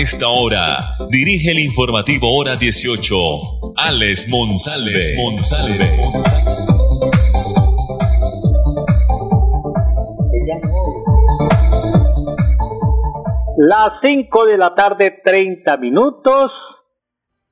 Esta hora, dirige el informativo Hora 18, Alex Monsalve. Las 5 de la tarde, 30 minutos.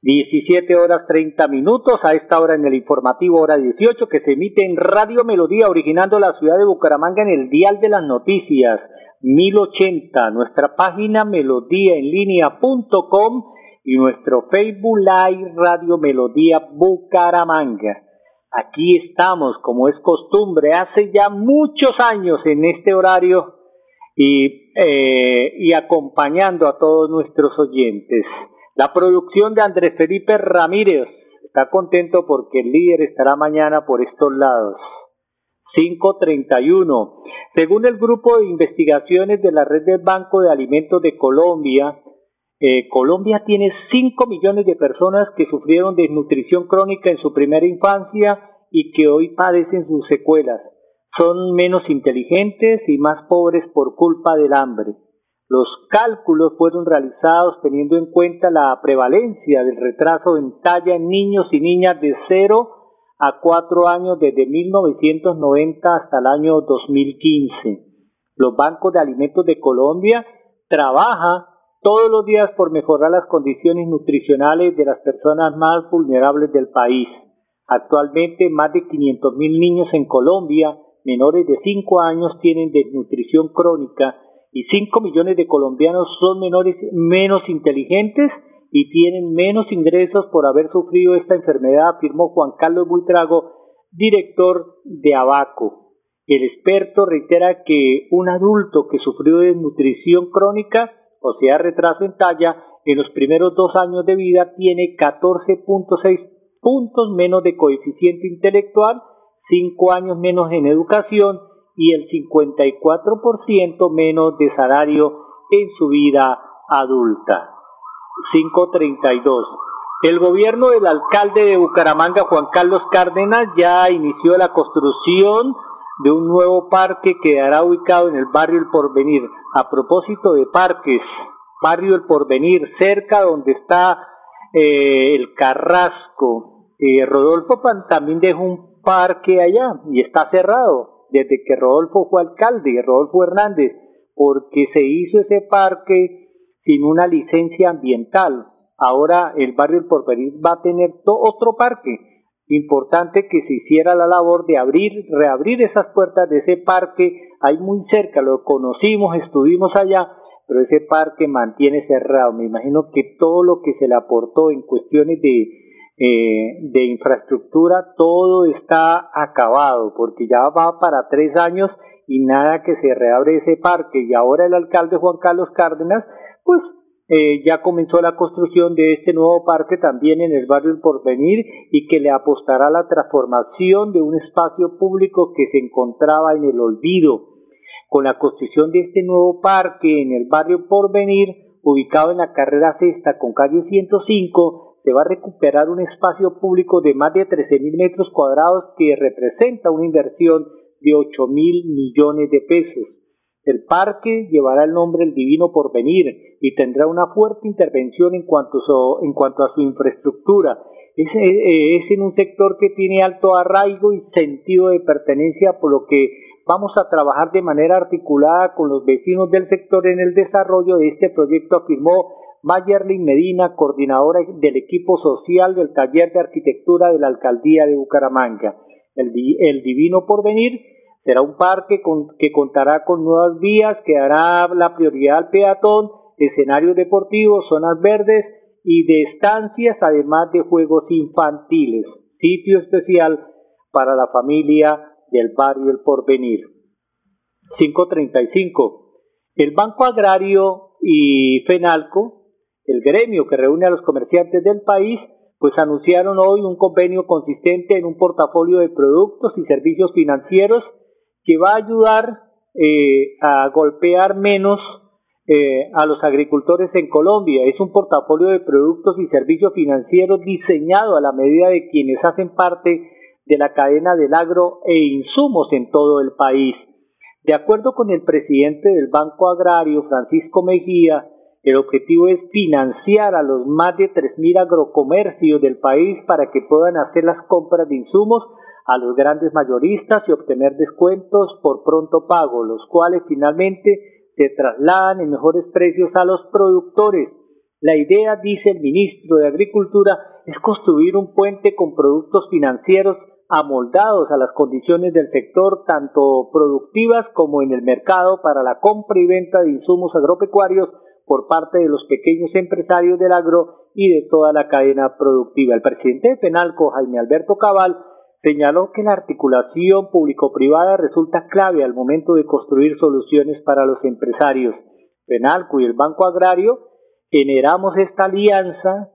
17 horas 30 minutos. A esta hora en el informativo hora 18 que se emite en Radio Melodía originando la ciudad de Bucaramanga en el dial de las noticias 1080, nuestra página melodíaenlínea.com y nuestro Facebook Live Radio Melodía Bucaramanga. Aquí estamos, como es costumbre, hace ya muchos años en este horario y, eh, y acompañando a todos nuestros oyentes. La producción de Andrés Felipe Ramírez está contento porque el líder estará mañana por estos lados. 531. Según el grupo de investigaciones de la red del Banco de Alimentos de Colombia, eh, Colombia tiene 5 millones de personas que sufrieron desnutrición crónica en su primera infancia y que hoy padecen sus secuelas son menos inteligentes y más pobres por culpa del hambre. Los cálculos fueron realizados teniendo en cuenta la prevalencia del retraso en talla en niños y niñas de 0 a 4 años desde 1990 hasta el año 2015. Los bancos de alimentos de Colombia trabajan todos los días por mejorar las condiciones nutricionales de las personas más vulnerables del país. Actualmente más de 500 mil niños en Colombia menores de 5 años tienen desnutrición crónica y 5 millones de colombianos son menores menos inteligentes y tienen menos ingresos por haber sufrido esta enfermedad, afirmó Juan Carlos Buitrago, director de Abaco. El experto reitera que un adulto que sufrió desnutrición crónica, o sea, retraso en talla, en los primeros dos años de vida tiene 14.6 puntos menos de coeficiente intelectual cinco años menos en educación y el 54% menos de salario en su vida adulta. 532. El gobierno del alcalde de Bucaramanga, Juan Carlos Cárdenas, ya inició la construcción de un nuevo parque que quedará ubicado en el barrio El Porvenir. A propósito de parques, barrio El Porvenir, cerca donde está eh, el Carrasco. Eh, Rodolfo también dejó un parque allá y está cerrado desde que Rodolfo fue alcalde, Rodolfo Hernández, porque se hizo ese parque sin una licencia ambiental. Ahora el barrio El Porvenir va a tener otro parque. Importante que se hiciera la labor de abrir, reabrir esas puertas de ese parque. Ahí muy cerca, lo conocimos, estuvimos allá, pero ese parque mantiene cerrado. Me imagino que todo lo que se le aportó en cuestiones de eh, de infraestructura, todo está acabado, porque ya va para tres años y nada que se reabre ese parque. Y ahora el alcalde Juan Carlos Cárdenas, pues eh, ya comenzó la construcción de este nuevo parque también en el barrio El Porvenir y que le apostará la transformación de un espacio público que se encontraba en el olvido. Con la construcción de este nuevo parque en el barrio Porvenir, ubicado en la carrera sexta con calle 105, se va a recuperar un espacio público de más de 13 mil metros cuadrados que representa una inversión de 8 mil millones de pesos. El parque llevará el nombre El Divino Porvenir y tendrá una fuerte intervención en cuanto, a su infraestructura. Es, eh, es en un sector que tiene alto arraigo y sentido de pertenencia, por lo que vamos a trabajar de manera articulada con los vecinos del sector en el desarrollo de este proyecto, afirmó Mayerlin Medina, coordinadora del equipo social del taller de arquitectura de la alcaldía de Bucaramanga. El, Divino Porvenir será un parque que contará con nuevas vías, que dará la prioridad al peatón, escenarios deportivos, zonas verdes y de estancias, además de juegos infantiles. Sitio especial para la familia del barrio El Porvenir. 535. El Banco Agrario y FENALCO el gremio que reúne a los comerciantes del país, pues anunciaron hoy un convenio consistente en un portafolio de productos y servicios financieros que va a ayudar eh, a golpear menos eh, a los agricultores en Colombia. Es un portafolio de productos y servicios financieros diseñado a la medida de quienes hacen parte de la cadena del agro e insumos en todo el país. De acuerdo con el presidente del Banco Agrario, Francisco Mejía, el objetivo es financiar a los más de 3.000 agrocomercios del país para que puedan hacer las compras de insumos a los grandes mayoristas y obtener descuentos por pronto pago, los cuales finalmente se trasladan en mejores precios a los productores. La idea, dice el ministro de Agricultura, es construir un puente con productos financieros amoldados a las condiciones del sector, tanto productivas como en el mercado, para la compra y venta de insumos agropecuarios por parte de los pequeños empresarios del agro y de toda la cadena productiva. El presidente de Penalco, Jaime Alberto Cabal, señaló que la articulación público-privada resulta clave al momento de construir soluciones para los empresarios. Penalco y el Banco Agrario generamos esta alianza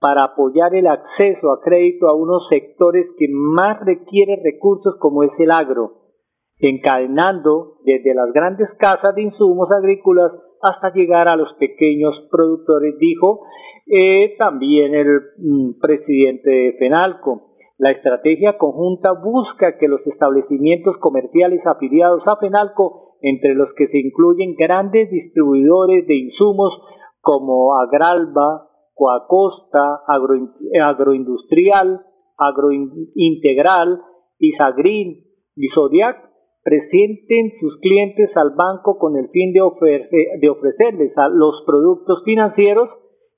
para apoyar el acceso a crédito a unos sectores que más requieren recursos como es el agro, encadenando desde las grandes casas de insumos agrícolas hasta llegar a los pequeños productores, dijo eh, también el mm, presidente de FENALCO. La estrategia conjunta busca que los establecimientos comerciales afiliados a FENALCO, entre los que se incluyen grandes distribuidores de insumos como Agralba, Coacosta, Agroindustrial, Agrointegral, Isagrin y Zodiac, presenten sus clientes al banco con el fin de, de ofrecerles a los productos financieros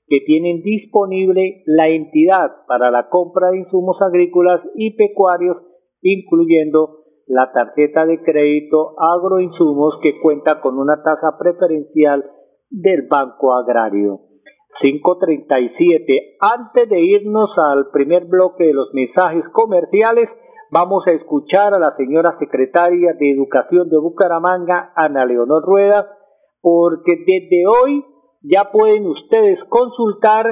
que tienen disponible la entidad para la compra de insumos agrícolas y pecuarios, incluyendo la tarjeta de crédito agroinsumos que cuenta con una tasa preferencial del Banco Agrario. 537. Antes de irnos al primer bloque de los mensajes comerciales, vamos a escuchar a la señora secretaria de Educación de Bucaramanga, Ana Leonor Rueda, porque desde hoy ya pueden ustedes consultar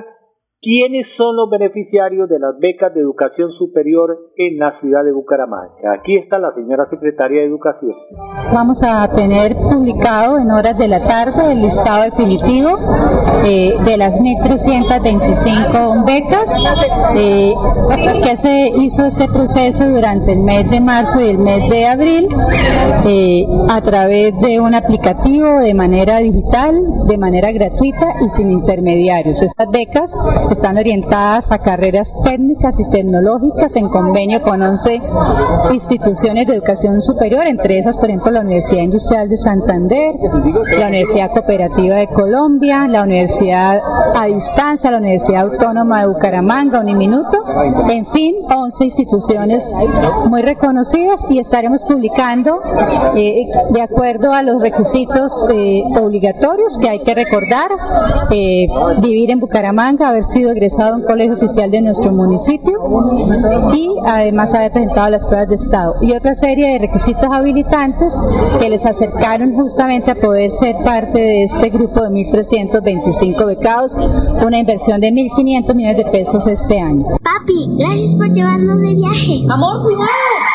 quiénes son los beneficiarios de las becas de educación superior en la ciudad de Bucaramanga. Aquí está la señora secretaria de Educación. Vamos a tener publicado en horas de la tarde el listado definitivo eh, de las 1.325 becas eh, que se hizo este proceso durante el mes de marzo y el mes de abril eh, a través de un aplicativo de manera digital, de manera gratuita y sin intermediarios. Estas becas están orientadas a carreras técnicas y tecnológicas en convenio con 11 instituciones de educación superior, entre esas, por ejemplo, la Universidad Industrial de Santander, la Universidad Cooperativa de Colombia, la Universidad a Distancia, la Universidad Autónoma de Bucaramanga, Uniminuto, en fin, 11 instituciones muy reconocidas y estaremos publicando eh, de acuerdo a los requisitos eh, obligatorios que hay que recordar, eh, vivir en Bucaramanga, haber sido egresado a un colegio oficial de nuestro municipio y además haber presentado las pruebas de Estado y otra serie de requisitos habilitantes que les acercaron justamente a poder ser parte de este grupo de 1.325 becados, una inversión de 1.500 millones de pesos este año. Papi, gracias por llevarnos de viaje. Amor, cuidado.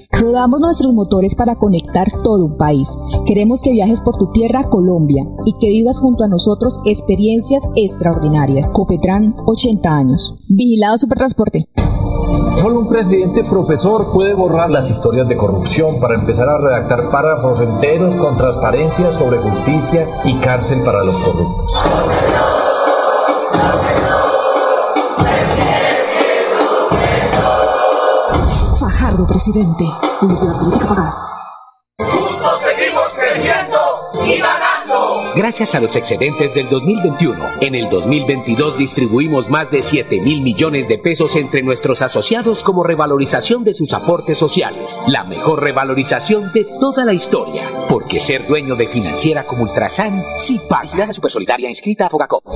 Rodamos nuestros motores para conectar todo un país. Queremos que viajes por tu tierra, Colombia, y que vivas junto a nosotros experiencias extraordinarias. Copetran, 80 años. Vigilado Supertransporte. Solo un presidente profesor puede borrar las historias de corrupción para empezar a redactar párrafos enteros con transparencia sobre justicia y cárcel para los corruptos. Presidente. Publicidad política pagada. Juntos seguimos creciendo y ganando. Gracias a los excedentes del 2021, en el 2022 distribuimos más de 7 mil millones de pesos entre nuestros asociados como revalorización de sus aportes sociales. La mejor revalorización de toda la historia. Porque ser dueño de financiera como Ultrasan sí paga. la super solidaria inscrita a Fogacop.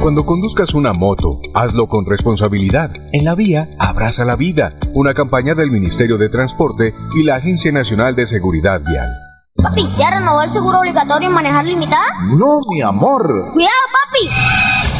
Cuando conduzcas una moto, hazlo con responsabilidad. En la vía, abraza la vida. Una campaña del Ministerio de Transporte y la Agencia Nacional de Seguridad Vial. Papi, ¿ya renovó el seguro obligatorio en manejar limitada? No, mi amor. Cuidado, papi.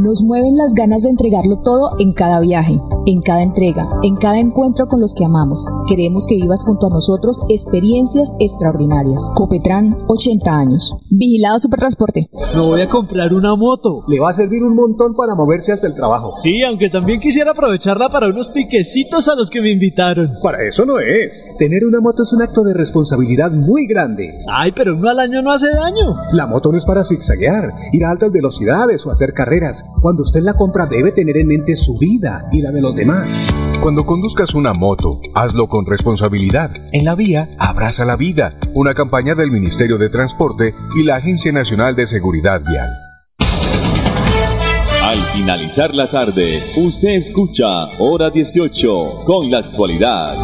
Nos mueven las ganas de entregarlo todo en cada viaje, en cada entrega, en cada encuentro con los que amamos. Queremos que vivas junto a nosotros experiencias extraordinarias. Copetran, 80 años. Vigilado Supertransporte. Me voy a comprar una moto. Le va a servir un montón para moverse hasta el trabajo. Sí, aunque también quisiera aprovecharla para unos piquecitos a los que me invitaron. Para eso no es. Tener una moto es un acto de responsabilidad muy grande. Ay, pero uno al año no hace daño. La moto no es para zigzaguear, ir a altas velocidades o hacer carreras. Cuando usted la compra debe tener en mente su vida y la de los demás. Cuando conduzcas una moto, hazlo con responsabilidad. En la vía, abraza la vida. Una campaña del Ministerio de Transporte y la Agencia Nacional de Seguridad Vial. Al finalizar la tarde, usted escucha Hora 18 con la actualidad.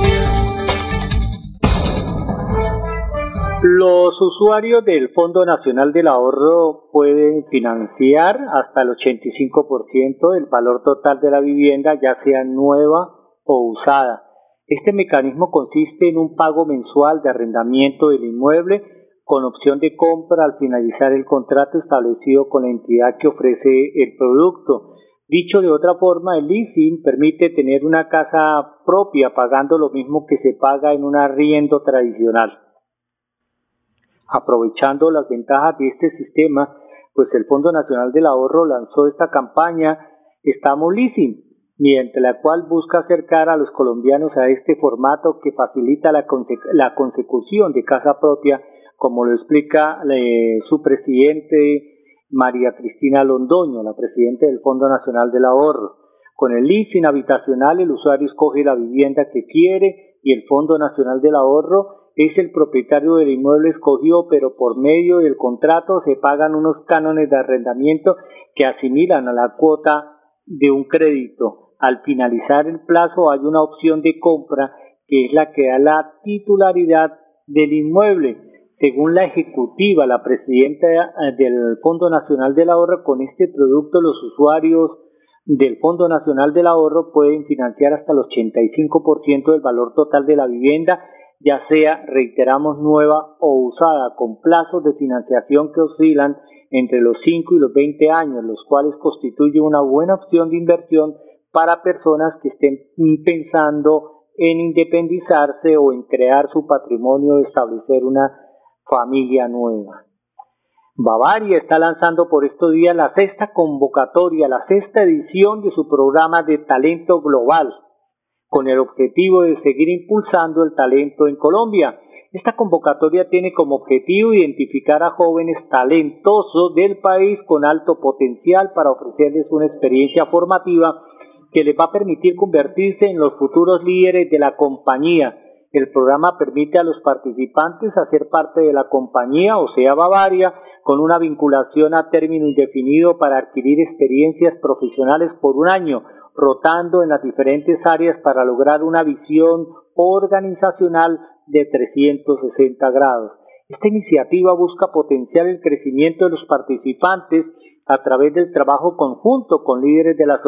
Los usuarios del Fondo Nacional del Ahorro pueden financiar hasta el 85% del valor total de la vivienda, ya sea nueva o usada. Este mecanismo consiste en un pago mensual de arrendamiento del inmueble con opción de compra al finalizar el contrato establecido con la entidad que ofrece el producto. Dicho de otra forma, el leasing permite tener una casa propia pagando lo mismo que se paga en un arriendo tradicional. Aprovechando las ventajas de este sistema, pues el Fondo Nacional del Ahorro lanzó esta campaña Estamos Leasing, mediante la cual busca acercar a los colombianos a este formato que facilita la, la consecución de casa propia, como lo explica eh, su presidente María Cristina Londoño, la presidenta del Fondo Nacional del Ahorro. Con el leasing habitacional el usuario escoge la vivienda que quiere y el Fondo Nacional del Ahorro es el propietario del inmueble escogido, pero por medio del contrato se pagan unos cánones de arrendamiento que asimilan a la cuota de un crédito. Al finalizar el plazo hay una opción de compra que es la que da la titularidad del inmueble. Según la ejecutiva, la presidenta del Fondo Nacional del Ahorro, con este producto los usuarios del Fondo Nacional del Ahorro pueden financiar hasta el 85% del valor total de la vivienda ya sea, reiteramos, nueva o usada, con plazos de financiación que oscilan entre los 5 y los 20 años, los cuales constituyen una buena opción de inversión para personas que estén pensando en independizarse o en crear su patrimonio, establecer una familia nueva. Bavaria está lanzando por estos días la sexta convocatoria, la sexta edición de su programa de talento global, con el objetivo de seguir impulsando el talento en Colombia. Esta convocatoria tiene como objetivo identificar a jóvenes talentosos del país con alto potencial para ofrecerles una experiencia formativa que les va a permitir convertirse en los futuros líderes de la compañía. El programa permite a los participantes hacer parte de la compañía, o sea, Bavaria, con una vinculación a término indefinido para adquirir experiencias profesionales por un año, rotando en las diferentes áreas para lograr una visión organizacional de 360 grados. Esta iniciativa busca potenciar el crecimiento de los participantes a través del trabajo conjunto con líderes de, las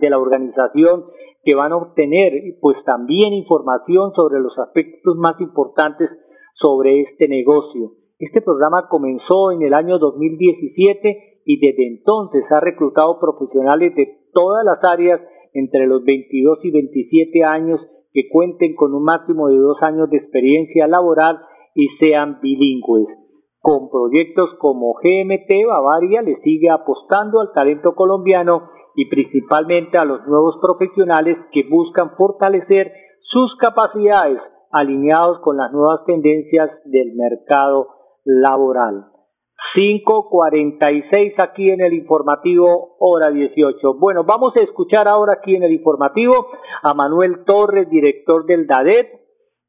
de la organización que van a obtener pues también información sobre los aspectos más importantes sobre este negocio. Este programa comenzó en el año 2017 y desde entonces ha reclutado profesionales de todas las áreas entre los 22 y 27 años que cuenten con un máximo de dos años de experiencia laboral y sean bilingües. Con proyectos como GMT, Bavaria le sigue apostando al talento colombiano y principalmente a los nuevos profesionales que buscan fortalecer sus capacidades alineados con las nuevas tendencias del mercado laboral. 5.46 aquí en el informativo hora 18. Bueno, vamos a escuchar ahora aquí en el informativo a Manuel Torres, director del DADET.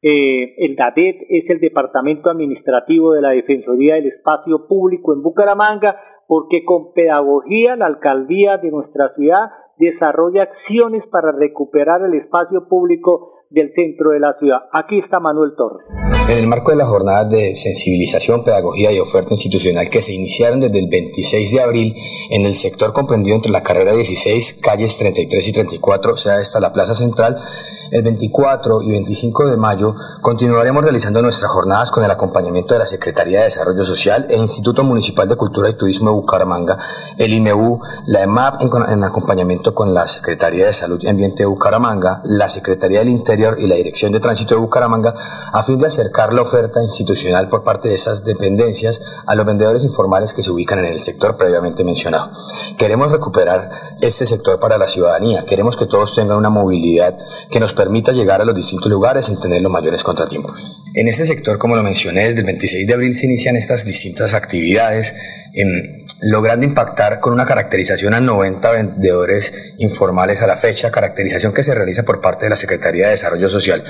Eh, el DADET es el Departamento Administrativo de la Defensoría del Espacio Público en Bucaramanga, porque con pedagogía la alcaldía de nuestra ciudad desarrolla acciones para recuperar el espacio público del centro de la ciudad. Aquí está Manuel Torres. En el marco de las jornadas de sensibilización, pedagogía y oferta institucional que se iniciaron desde el 26 de abril en el sector comprendido entre la carrera 16, calles 33 y 34, o sea, esta la Plaza Central, el 24 y 25 de mayo continuaremos realizando nuestras jornadas con el acompañamiento de la Secretaría de Desarrollo Social, el Instituto Municipal de Cultura y Turismo de Bucaramanga, el IMEU, la EMAP en, acompañamiento con la Secretaría de Salud y Ambiente de Bucaramanga, la Secretaría del Interior y la Dirección de Tránsito de Bucaramanga, a fin de acercar la oferta institucional por parte de esas dependencias a los vendedores informales que se ubican en el sector previamente mencionado. Queremos recuperar este sector para la ciudadanía, queremos que todos tengan una movilidad que nos permita llegar a los distintos lugares sin tener los mayores contratiempos. En este sector, como lo mencioné, desde el 26 de abril se inician estas distintas actividades. En, logrando impactar con una caracterización a 90 vendedores informales a la fecha, caracterización que se realiza por parte de la Secretaría de Desarrollo Social.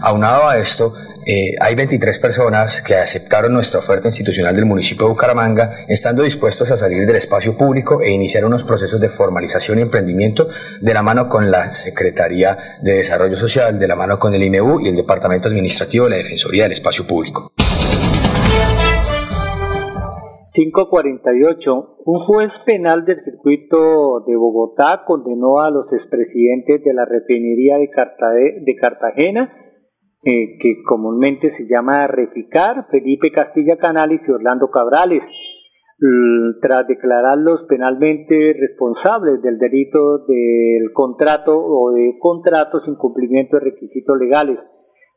Aunado a esto, eh, hay 23 personas que aceptaron nuestra oferta institucional del municipio de Bucaramanga, estando dispuestos a salir del espacio público e iniciar unos procesos de formalización y emprendimiento de la mano con la Secretaría de Desarrollo Social, de la mano con el IMEU y el Departamento Administrativo de la Defensoría del Espacio Público. 548. Un juez penal del circuito de Bogotá condenó a los expresidentes de la refinería de, Cartagena, eh, que comúnmente se llama Reficar, Felipe Castilla Canales y Orlando Cabrales, tras declararlos penalmente responsables del delito del contrato o de contrato sin cumplimiento de requisitos legales.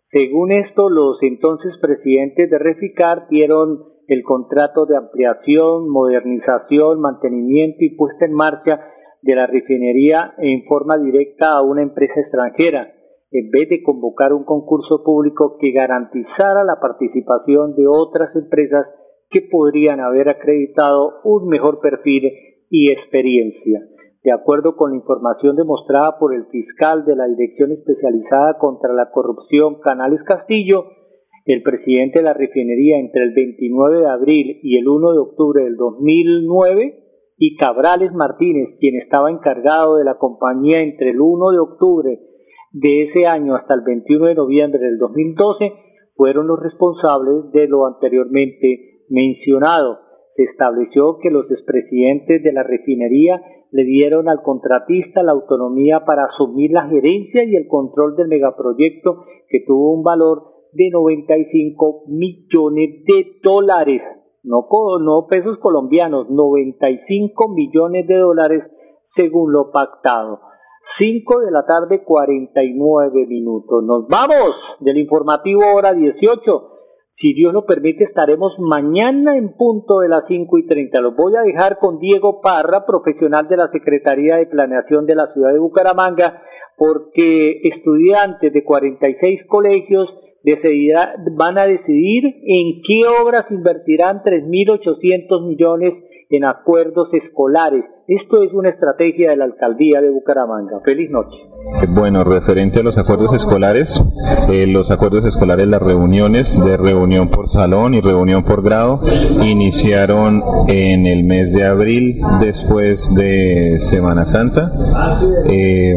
Según esto, los entonces presidentes de Reficar dieron el contrato de ampliación, modernización, mantenimiento y puesta en marcha de la refinería en forma directa a una empresa extranjera, en vez de convocar un concurso público que garantizara la participación de otras empresas que podrían haber acreditado un mejor perfil y experiencia. De acuerdo con la información demostrada por el fiscal de la Dirección Especializada contra la Corrupción Canales Castillo, el presidente de la refinería entre el 29 de abril y el 1 de octubre del 2009 y Cabrales Martínez, quien estaba encargado de la compañía entre el 1 de octubre de ese año hasta el 21 de noviembre del 2012, fueron los responsables de lo anteriormente mencionado. Se estableció que los expresidentes de la refinería le dieron al contratista la autonomía para asumir la gerencia y el control del megaproyecto que tuvo un valor de 95 millones de dólares, no, no pesos colombianos, 95 millones de dólares según lo pactado. 5 de la tarde 49 minutos. Nos vamos del informativo hora 18. Si Dios lo permite, estaremos mañana en punto de las 5 y 30. Los voy a dejar con Diego Parra, profesional de la Secretaría de Planeación de la ciudad de Bucaramanga, porque estudiantes de 46 colegios decidirá, van a decidir en qué obras invertirán 3.800 millones en acuerdos escolares. Esto es una estrategia de la alcaldía de Bucaramanga. Feliz noche. Bueno, referente a los acuerdos escolares, eh, los acuerdos escolares, las reuniones de reunión por salón y reunión por grado iniciaron en el mes de abril después de Semana Santa. Eh,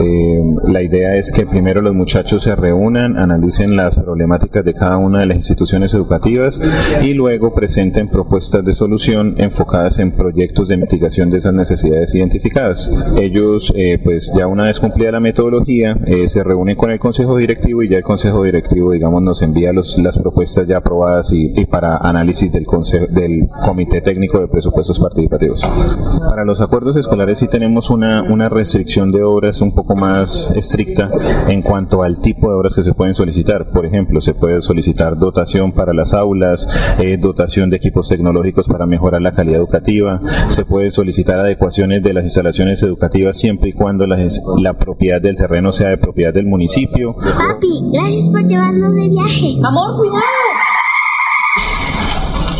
eh, la idea es que primero los muchachos se reúnan, analicen las problemáticas de cada una de las instituciones educativas y luego presenten propuestas de solución enfocadas en proyectos de mitigación de esas necesidades identificadas. Ellos, eh, pues ya una vez cumplida la metodología, eh, se reúnen con el consejo directivo y ya el consejo directivo, digamos, nos envía los, las propuestas ya aprobadas y, y para análisis del consejo, del comité técnico de presupuestos participativos. Para los acuerdos escolares sí tenemos una, una restricción de obras un poco más estricta en cuanto al tipo de obras que se pueden solicitar. Por ejemplo, se puede solicitar dotación para las aulas, eh, dotación de equipos tecnológicos para mejorar la calidad educativa, se puede solicitar adecuaciones de las instalaciones educativas siempre y cuando la, la propiedad del terreno sea de propiedad del municipio. Papi, gracias por llevarnos de viaje. Amor, cuidado.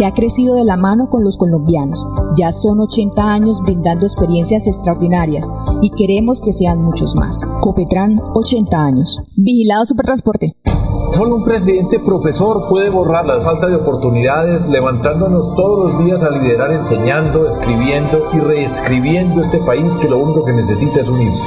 que ha crecido de la mano con los colombianos. Ya son 80 años brindando experiencias extraordinarias y queremos que sean muchos más. Copetran, 80 años. Vigilado Supertransporte. Solo un presidente profesor puede borrar la falta de oportunidades, levantándonos todos los días a liderar, enseñando, escribiendo y reescribiendo este país que lo único que necesita es unirse.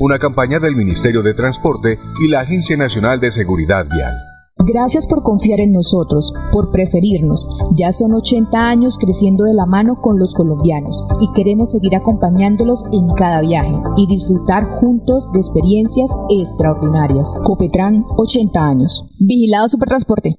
Una campaña del Ministerio de Transporte y la Agencia Nacional de Seguridad Vial. Gracias por confiar en nosotros, por preferirnos. Ya son 80 años creciendo de la mano con los colombianos y queremos seguir acompañándolos en cada viaje y disfrutar juntos de experiencias extraordinarias. Copetran, 80 años. Vigilado Supertransporte.